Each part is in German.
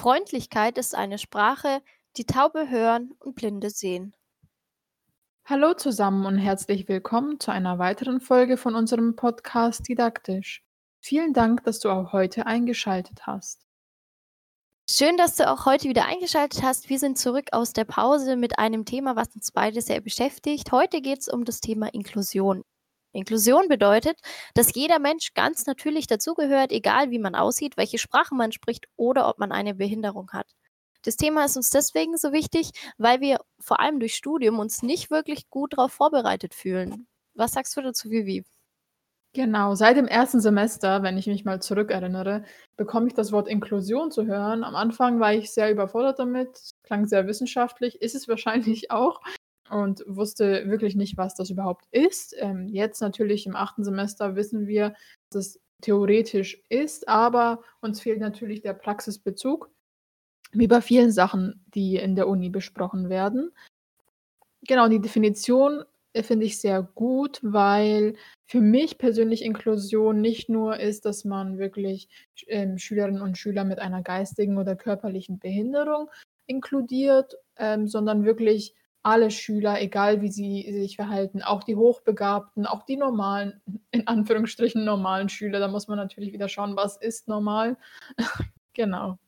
Freundlichkeit ist eine Sprache, die Taube hören und Blinde sehen. Hallo zusammen und herzlich willkommen zu einer weiteren Folge von unserem Podcast Didaktisch. Vielen Dank, dass du auch heute eingeschaltet hast. Schön, dass du auch heute wieder eingeschaltet hast. Wir sind zurück aus der Pause mit einem Thema, was uns beide sehr beschäftigt. Heute geht es um das Thema Inklusion. Inklusion bedeutet, dass jeder Mensch ganz natürlich dazugehört, egal wie man aussieht, welche Sprache man spricht oder ob man eine Behinderung hat. Das Thema ist uns deswegen so wichtig, weil wir vor allem durch Studium uns nicht wirklich gut darauf vorbereitet fühlen. Was sagst du dazu, Vivi? Genau, seit dem ersten Semester, wenn ich mich mal zurückerinnere, bekomme ich das Wort Inklusion zu hören. Am Anfang war ich sehr überfordert damit, klang sehr wissenschaftlich, ist es wahrscheinlich auch und wusste wirklich nicht, was das überhaupt ist. Ähm, jetzt natürlich im achten Semester wissen wir, dass es theoretisch ist, aber uns fehlt natürlich der Praxisbezug, wie bei vielen Sachen, die in der Uni besprochen werden. Genau, die Definition finde ich sehr gut, weil für mich persönlich Inklusion nicht nur ist, dass man wirklich ähm, Schülerinnen und Schüler mit einer geistigen oder körperlichen Behinderung inkludiert, ähm, sondern wirklich alle Schüler, egal wie sie sich verhalten, auch die Hochbegabten, auch die normalen, in Anführungsstrichen normalen Schüler. Da muss man natürlich wieder schauen, was ist normal. genau.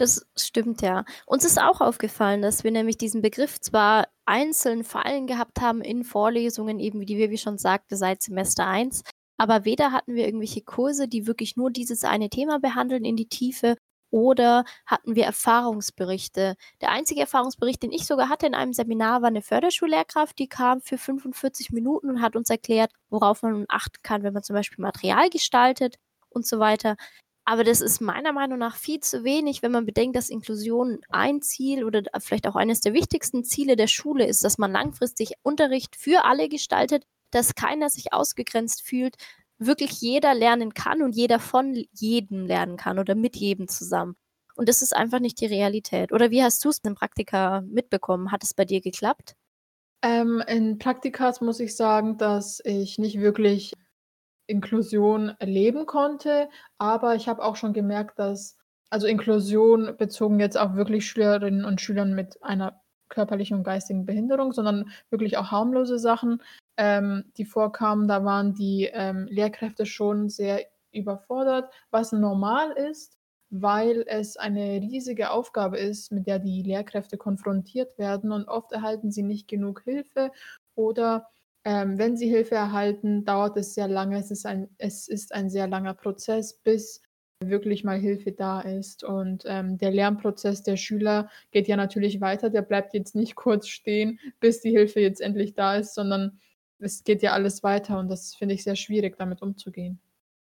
Das stimmt ja. Uns ist auch aufgefallen, dass wir nämlich diesen Begriff zwar einzeln Fallen gehabt haben in Vorlesungen, eben wie Vivi schon sagte, seit Semester 1, aber weder hatten wir irgendwelche Kurse, die wirklich nur dieses eine Thema behandeln in die Tiefe, oder hatten wir Erfahrungsberichte. Der einzige Erfahrungsbericht, den ich sogar hatte in einem Seminar, war eine Förderschullehrkraft, die kam für 45 Minuten und hat uns erklärt, worauf man achten kann, wenn man zum Beispiel Material gestaltet und so weiter. Aber das ist meiner Meinung nach viel zu wenig, wenn man bedenkt, dass Inklusion ein Ziel oder vielleicht auch eines der wichtigsten Ziele der Schule ist, dass man langfristig Unterricht für alle gestaltet, dass keiner sich ausgegrenzt fühlt, wirklich jeder lernen kann und jeder von jedem lernen kann oder mit jedem zusammen. Und das ist einfach nicht die Realität. Oder wie hast du es im Praktika mitbekommen? Hat es bei dir geklappt? Ähm, in Praktikas muss ich sagen, dass ich nicht wirklich Inklusion erleben konnte, aber ich habe auch schon gemerkt, dass also Inklusion bezogen jetzt auch wirklich Schülerinnen und Schülern mit einer körperlichen und geistigen Behinderung, sondern wirklich auch harmlose Sachen, ähm, die vorkamen. Da waren die ähm, Lehrkräfte schon sehr überfordert, was normal ist, weil es eine riesige Aufgabe ist, mit der die Lehrkräfte konfrontiert werden und oft erhalten sie nicht genug Hilfe oder ähm, wenn sie Hilfe erhalten, dauert es sehr lange. Es ist, ein, es ist ein sehr langer Prozess, bis wirklich mal Hilfe da ist. Und ähm, der Lernprozess der Schüler geht ja natürlich weiter. Der bleibt jetzt nicht kurz stehen, bis die Hilfe jetzt endlich da ist, sondern es geht ja alles weiter und das finde ich sehr schwierig, damit umzugehen.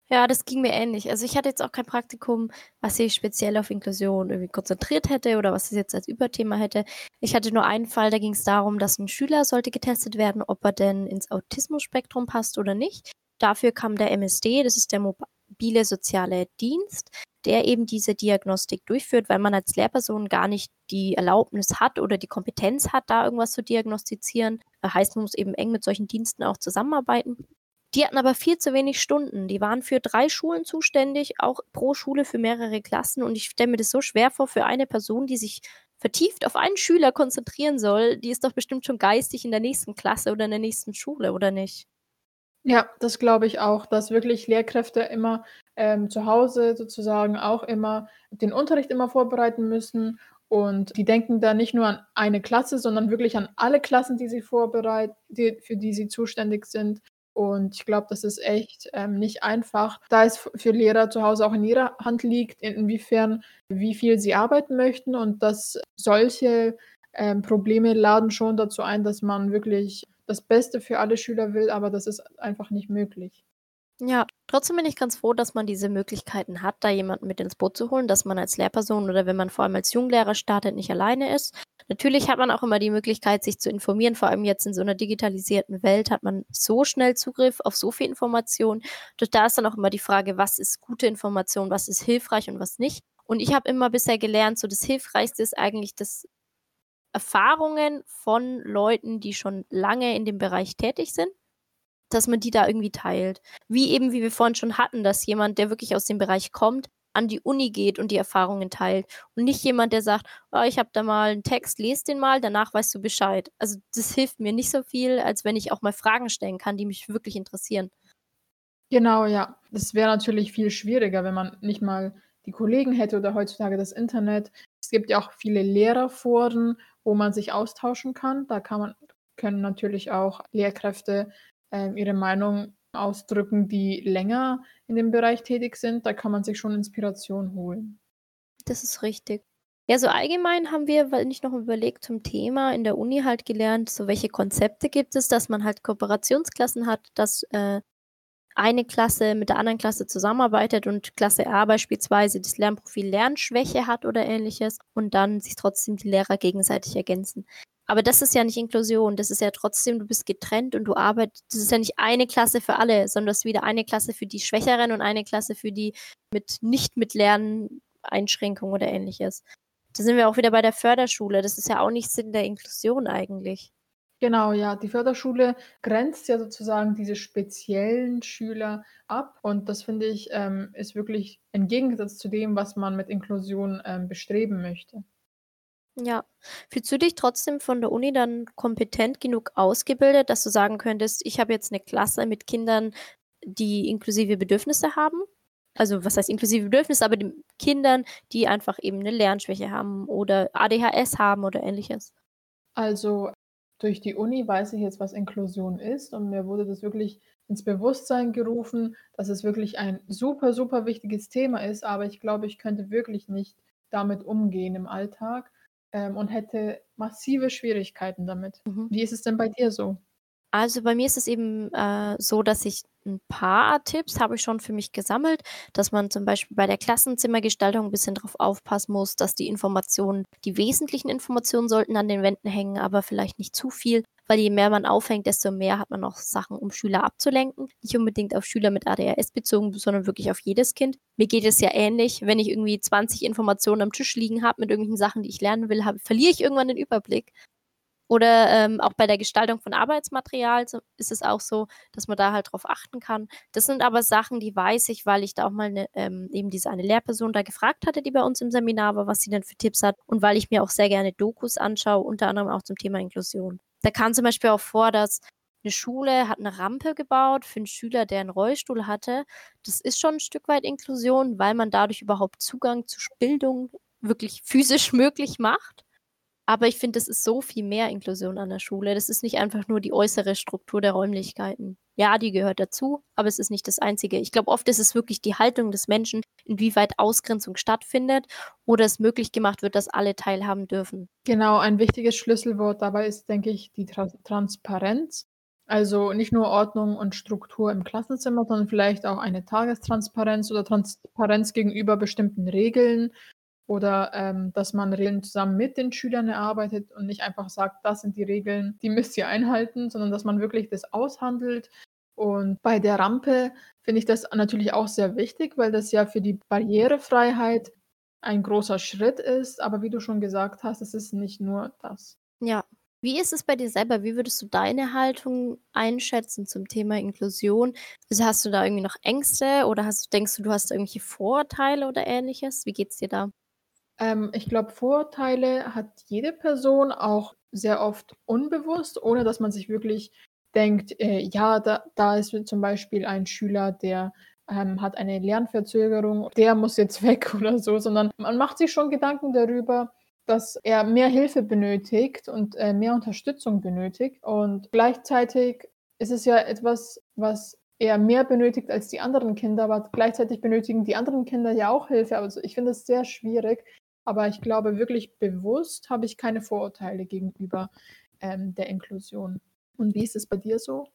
Ja, das ging mir ähnlich. Also ich hatte jetzt auch kein Praktikum, was sich speziell auf Inklusion irgendwie konzentriert hätte oder was es jetzt als Überthema hätte. Ich hatte nur einen Fall, da ging es darum, dass ein Schüler sollte getestet werden, ob er denn ins Autismus-Spektrum passt oder nicht. Dafür kam der MSD, das ist der mobile soziale Dienst, der eben diese Diagnostik durchführt, weil man als Lehrperson gar nicht die Erlaubnis hat oder die Kompetenz hat, da irgendwas zu diagnostizieren. Das heißt, man muss eben eng mit solchen Diensten auch zusammenarbeiten. Die hatten aber viel zu wenig Stunden. Die waren für drei Schulen zuständig, auch pro Schule für mehrere Klassen. Und ich stelle mir das so schwer vor für eine Person, die sich vertieft auf einen Schüler konzentrieren soll. Die ist doch bestimmt schon geistig in der nächsten Klasse oder in der nächsten Schule, oder nicht? Ja, das glaube ich auch, dass wirklich Lehrkräfte immer ähm, zu Hause sozusagen auch immer den Unterricht immer vorbereiten müssen. Und die denken da nicht nur an eine Klasse, sondern wirklich an alle Klassen, die sie vorbereiten, die, für die sie zuständig sind. Und ich glaube, das ist echt ähm, nicht einfach, da es für Lehrer zu Hause auch in ihrer Hand liegt, inwiefern, wie viel sie arbeiten möchten und dass solche ähm, Probleme laden schon dazu ein, dass man wirklich das Beste für alle Schüler will, aber das ist einfach nicht möglich. Ja, trotzdem bin ich ganz froh, dass man diese Möglichkeiten hat, da jemanden mit ins Boot zu holen, dass man als Lehrperson oder wenn man vor allem als Junglehrer startet, nicht alleine ist. Natürlich hat man auch immer die Möglichkeit, sich zu informieren. Vor allem jetzt in so einer digitalisierten Welt hat man so schnell Zugriff auf so viel Information. Doch da ist dann auch immer die Frage, was ist gute Information, was ist hilfreich und was nicht. Und ich habe immer bisher gelernt, so das Hilfreichste ist eigentlich das Erfahrungen von Leuten, die schon lange in dem Bereich tätig sind, dass man die da irgendwie teilt. Wie eben, wie wir vorhin schon hatten, dass jemand, der wirklich aus dem Bereich kommt, an die Uni geht und die Erfahrungen teilt. Und nicht jemand, der sagt, oh, ich habe da mal einen Text, lese den mal, danach weißt du Bescheid. Also das hilft mir nicht so viel, als wenn ich auch mal Fragen stellen kann, die mich wirklich interessieren. Genau, ja. Das wäre natürlich viel schwieriger, wenn man nicht mal die Kollegen hätte oder heutzutage das Internet. Es gibt ja auch viele Lehrerforen, wo man sich austauschen kann. Da kann man, können natürlich auch Lehrkräfte äh, ihre Meinung ausdrücken, die länger in dem Bereich tätig sind. Da kann man sich schon Inspiration holen. Das ist richtig. Ja, so allgemein haben wir, weil ich noch überlegt, zum Thema in der Uni halt gelernt, so welche Konzepte gibt es, dass man halt Kooperationsklassen hat, dass äh, eine Klasse mit der anderen Klasse zusammenarbeitet und Klasse A beispielsweise das Lernprofil Lernschwäche hat oder ähnliches und dann sich trotzdem die Lehrer gegenseitig ergänzen. Aber das ist ja nicht Inklusion, das ist ja trotzdem, du bist getrennt und du arbeitest, das ist ja nicht eine Klasse für alle, sondern das ist wieder eine Klasse für die Schwächeren und eine Klasse für die mit nicht mit Lerneinschränkungen oder ähnliches. Da sind wir auch wieder bei der Förderschule. Das ist ja auch nicht Sinn der Inklusion eigentlich. Genau, ja. Die Förderschule grenzt ja sozusagen diese speziellen Schüler ab und das finde ich, ähm, ist wirklich im Gegensatz zu dem, was man mit Inklusion ähm, bestreben möchte. Ja. Fühlst du dich trotzdem von der Uni dann kompetent genug ausgebildet, dass du sagen könntest, ich habe jetzt eine Klasse mit Kindern, die inklusive Bedürfnisse haben? Also was heißt inklusive Bedürfnisse, aber den Kindern, die einfach eben eine Lernschwäche haben oder ADHS haben oder ähnliches. Also durch die Uni weiß ich jetzt, was Inklusion ist und mir wurde das wirklich ins Bewusstsein gerufen, dass es wirklich ein super, super wichtiges Thema ist, aber ich glaube, ich könnte wirklich nicht damit umgehen im Alltag ähm, und hätte massive Schwierigkeiten damit. Mhm. Wie ist es denn bei dir so? Also bei mir ist es eben äh, so, dass ich ein paar Tipps habe ich schon für mich gesammelt, dass man zum Beispiel bei der Klassenzimmergestaltung ein bisschen darauf aufpassen muss, dass die Informationen, die wesentlichen Informationen sollten an den Wänden hängen, aber vielleicht nicht zu viel, weil je mehr man aufhängt, desto mehr hat man auch Sachen, um Schüler abzulenken. Nicht unbedingt auf Schüler mit ADHS bezogen, sondern wirklich auf jedes Kind. Mir geht es ja ähnlich, wenn ich irgendwie 20 Informationen am Tisch liegen habe mit irgendwelchen Sachen, die ich lernen will, hab, verliere ich irgendwann den Überblick. Oder ähm, auch bei der Gestaltung von Arbeitsmaterial ist es auch so, dass man da halt drauf achten kann. Das sind aber Sachen, die weiß ich, weil ich da auch mal ne, ähm, eben diese eine Lehrperson da gefragt hatte, die bei uns im Seminar war, was sie denn für Tipps hat und weil ich mir auch sehr gerne Dokus anschaue, unter anderem auch zum Thema Inklusion. Da kam zum Beispiel auch vor, dass eine Schule hat eine Rampe gebaut für einen Schüler, der einen Rollstuhl hatte. Das ist schon ein Stück weit Inklusion, weil man dadurch überhaupt Zugang zu Bildung wirklich physisch möglich macht. Aber ich finde, das ist so viel mehr Inklusion an der Schule. Das ist nicht einfach nur die äußere Struktur der Räumlichkeiten. Ja, die gehört dazu, aber es ist nicht das Einzige. Ich glaube, oft ist es wirklich die Haltung des Menschen, inwieweit Ausgrenzung stattfindet oder es möglich gemacht wird, dass alle teilhaben dürfen. Genau, ein wichtiges Schlüsselwort dabei ist, denke ich, die Tra Transparenz. Also nicht nur Ordnung und Struktur im Klassenzimmer, sondern vielleicht auch eine Tagestransparenz oder Transparenz gegenüber bestimmten Regeln oder ähm, dass man Regeln zusammen mit den Schülern erarbeitet und nicht einfach sagt, das sind die Regeln, die müsst ihr einhalten, sondern dass man wirklich das aushandelt. Und bei der Rampe finde ich das natürlich auch sehr wichtig, weil das ja für die Barrierefreiheit ein großer Schritt ist. Aber wie du schon gesagt hast, es ist nicht nur das. Ja. Wie ist es bei dir selber? Wie würdest du deine Haltung einschätzen zum Thema Inklusion? Also hast du da irgendwie noch Ängste oder hast, denkst du, du hast irgendwelche Vorurteile oder ähnliches? Wie geht es dir da? Ähm, ich glaube, Vorurteile hat jede Person auch sehr oft unbewusst, ohne dass man sich wirklich denkt, äh, ja, da, da ist zum Beispiel ein Schüler, der ähm, hat eine Lernverzögerung, der muss jetzt weg oder so, sondern man macht sich schon Gedanken darüber, dass er mehr Hilfe benötigt und äh, mehr Unterstützung benötigt. Und gleichzeitig ist es ja etwas, was er mehr benötigt als die anderen Kinder, aber gleichzeitig benötigen die anderen Kinder ja auch Hilfe. Also ich finde es sehr schwierig, aber ich glaube, wirklich bewusst habe ich keine Vorurteile gegenüber ähm, der Inklusion. Und wie ist es bei dir so?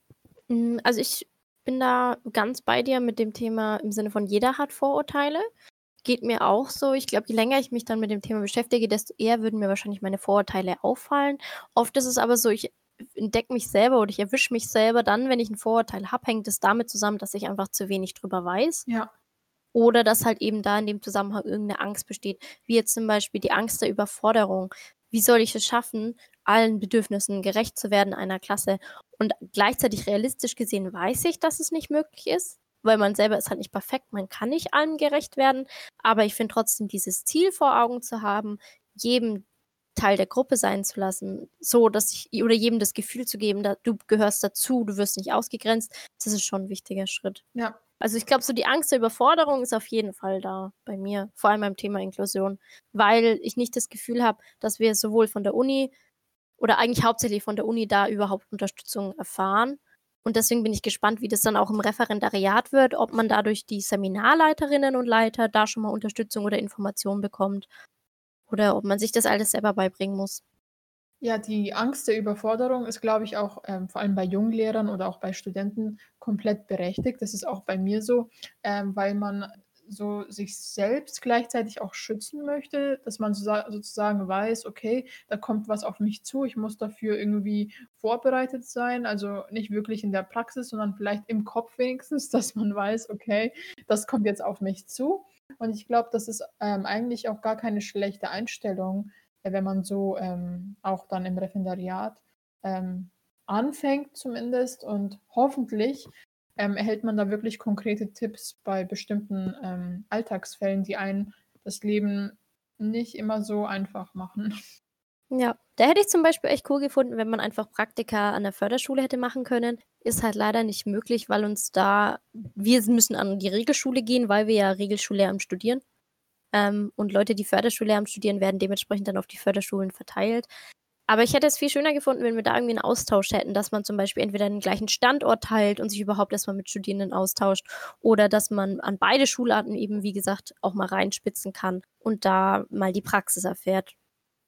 Hm, also ich bin da ganz bei dir mit dem Thema im Sinne von jeder hat Vorurteile. Geht mir auch so. Ich glaube, je länger ich mich dann mit dem Thema beschäftige, desto eher würden mir wahrscheinlich meine Vorurteile auffallen. Oft ist es aber so, ich entdecke mich selber oder ich erwische mich selber dann, wenn ich ein Vorurteil habe, hängt es damit zusammen, dass ich einfach zu wenig drüber weiß. Ja. Oder dass halt eben da in dem Zusammenhang irgendeine Angst besteht, wie jetzt zum Beispiel die Angst der Überforderung. wie soll ich es schaffen, allen Bedürfnissen gerecht zu werden einer Klasse? Und gleichzeitig realistisch gesehen weiß ich, dass es nicht möglich ist, weil man selber ist halt nicht perfekt, man kann nicht allem gerecht werden, aber ich finde trotzdem dieses Ziel vor Augen zu haben, jedem Teil der Gruppe sein zu lassen, so dass ich oder jedem das Gefühl zu geben, da, du gehörst dazu, du wirst nicht ausgegrenzt, das ist schon ein wichtiger Schritt. Ja. Also ich glaube, so die Angst der Überforderung ist auf jeden Fall da bei mir, vor allem beim Thema Inklusion, weil ich nicht das Gefühl habe, dass wir sowohl von der Uni oder eigentlich hauptsächlich von der Uni da überhaupt Unterstützung erfahren. Und deswegen bin ich gespannt, wie das dann auch im Referendariat wird, ob man dadurch die Seminarleiterinnen und Leiter da schon mal Unterstützung oder Informationen bekommt oder ob man sich das alles selber beibringen muss. Ja, die Angst der Überforderung ist, glaube ich, auch ähm, vor allem bei Junglehrern oder auch bei Studenten komplett berechtigt. Das ist auch bei mir so, ähm, weil man so sich selbst gleichzeitig auch schützen möchte, dass man so, sozusagen weiß, okay, da kommt was auf mich zu, ich muss dafür irgendwie vorbereitet sein, also nicht wirklich in der Praxis, sondern vielleicht im Kopf wenigstens, dass man weiß, okay, das kommt jetzt auf mich zu. Und ich glaube, das ist ähm, eigentlich auch gar keine schlechte Einstellung, wenn man so ähm, auch dann im Referendariat ähm, anfängt zumindest und hoffentlich ähm, erhält man da wirklich konkrete Tipps bei bestimmten ähm, Alltagsfällen, die einen das Leben nicht immer so einfach machen. Ja, da hätte ich zum Beispiel echt cool gefunden, wenn man einfach Praktika an der Förderschule hätte machen können. Ist halt leider nicht möglich, weil uns da, wir müssen an die Regelschule gehen, weil wir ja Regelschullehramt studieren. Ähm, und Leute, die Förderschullehramt studieren, werden dementsprechend dann auf die Förderschulen verteilt. Aber ich hätte es viel schöner gefunden, wenn wir da irgendwie einen Austausch hätten, dass man zum Beispiel entweder den gleichen Standort teilt und sich überhaupt erstmal mit Studierenden austauscht oder dass man an beide Schularten eben, wie gesagt, auch mal reinspitzen kann und da mal die Praxis erfährt.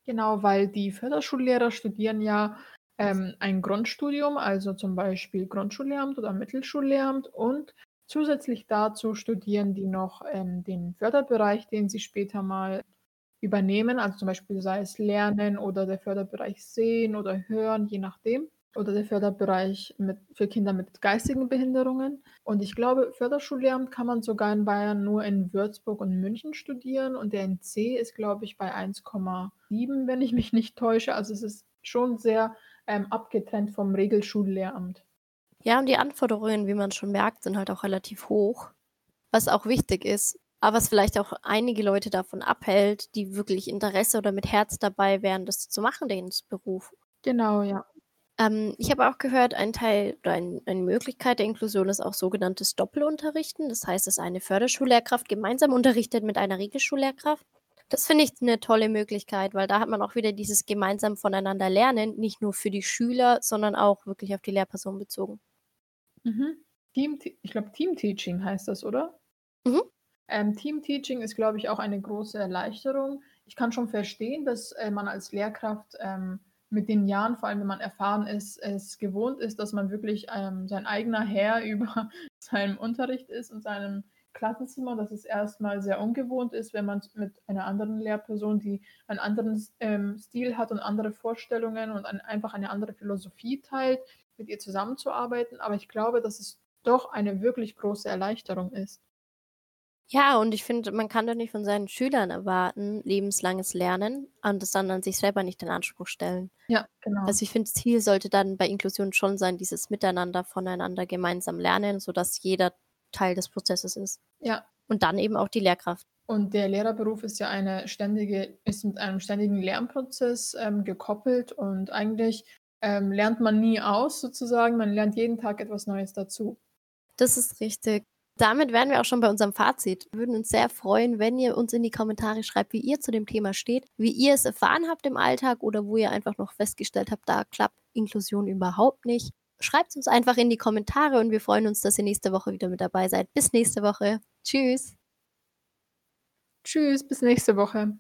Genau, weil die Förderschullehrer studieren ja ähm, ein Grundstudium, also zum Beispiel Grundschullehramt oder Mittelschullehramt und zusätzlich dazu studieren die noch ähm, den Förderbereich, den sie später mal übernehmen, also zum Beispiel sei es Lernen oder der Förderbereich Sehen oder Hören, je nachdem oder der Förderbereich mit, für Kinder mit geistigen Behinderungen. Und ich glaube, Förderschullehramt kann man sogar in Bayern nur in Würzburg und München studieren. Und der NC ist, glaube ich, bei 1,7, wenn ich mich nicht täusche. Also es ist schon sehr ähm, abgetrennt vom Regelschullehramt. Ja, und die Anforderungen, wie man schon merkt, sind halt auch relativ hoch. Was auch wichtig ist, aber was vielleicht auch einige Leute davon abhält, die wirklich Interesse oder mit Herz dabei wären, das zu machen, den Beruf. Genau, ja. Ähm, ich habe auch gehört, ein Teil oder ein, eine Möglichkeit der Inklusion ist auch sogenanntes Doppelunterrichten. Das heißt, dass eine Förderschullehrkraft gemeinsam unterrichtet mit einer Regelschullehrkraft. Das finde ich eine tolle Möglichkeit, weil da hat man auch wieder dieses gemeinsam voneinander lernen, nicht nur für die Schüler, sondern auch wirklich auf die Lehrperson bezogen. Mhm. Team, ich glaube, Team-Teaching heißt das, oder? Mhm. Ähm, Team-Teaching ist, glaube ich, auch eine große Erleichterung. Ich kann schon verstehen, dass äh, man als Lehrkraft ähm, mit den Jahren, vor allem wenn man erfahren ist, es gewohnt ist, dass man wirklich ähm, sein eigener Herr über seinem Unterricht ist und seinem Klassenzimmer, dass es erstmal sehr ungewohnt ist, wenn man mit einer anderen Lehrperson, die einen anderen ähm, Stil hat und andere Vorstellungen und ein, einfach eine andere Philosophie teilt, mit ihr zusammenzuarbeiten. Aber ich glaube, dass es doch eine wirklich große Erleichterung ist. Ja, und ich finde, man kann doch nicht von seinen Schülern erwarten, lebenslanges Lernen und das dann an sich selber nicht in Anspruch stellen. Ja, genau. Also ich finde, Ziel sollte dann bei Inklusion schon sein, dieses Miteinander voneinander gemeinsam lernen, sodass jeder Teil des Prozesses ist. Ja. Und dann eben auch die Lehrkraft. Und der Lehrerberuf ist ja eine ständige, ist mit einem ständigen Lernprozess ähm, gekoppelt und eigentlich ähm, lernt man nie aus sozusagen, man lernt jeden Tag etwas Neues dazu. Das ist richtig. Damit wären wir auch schon bei unserem Fazit. Wir würden uns sehr freuen, wenn ihr uns in die Kommentare schreibt, wie ihr zu dem Thema steht, wie ihr es erfahren habt im Alltag oder wo ihr einfach noch festgestellt habt, da klappt Inklusion überhaupt nicht. Schreibt es uns einfach in die Kommentare und wir freuen uns, dass ihr nächste Woche wieder mit dabei seid. Bis nächste Woche. Tschüss. Tschüss, bis nächste Woche.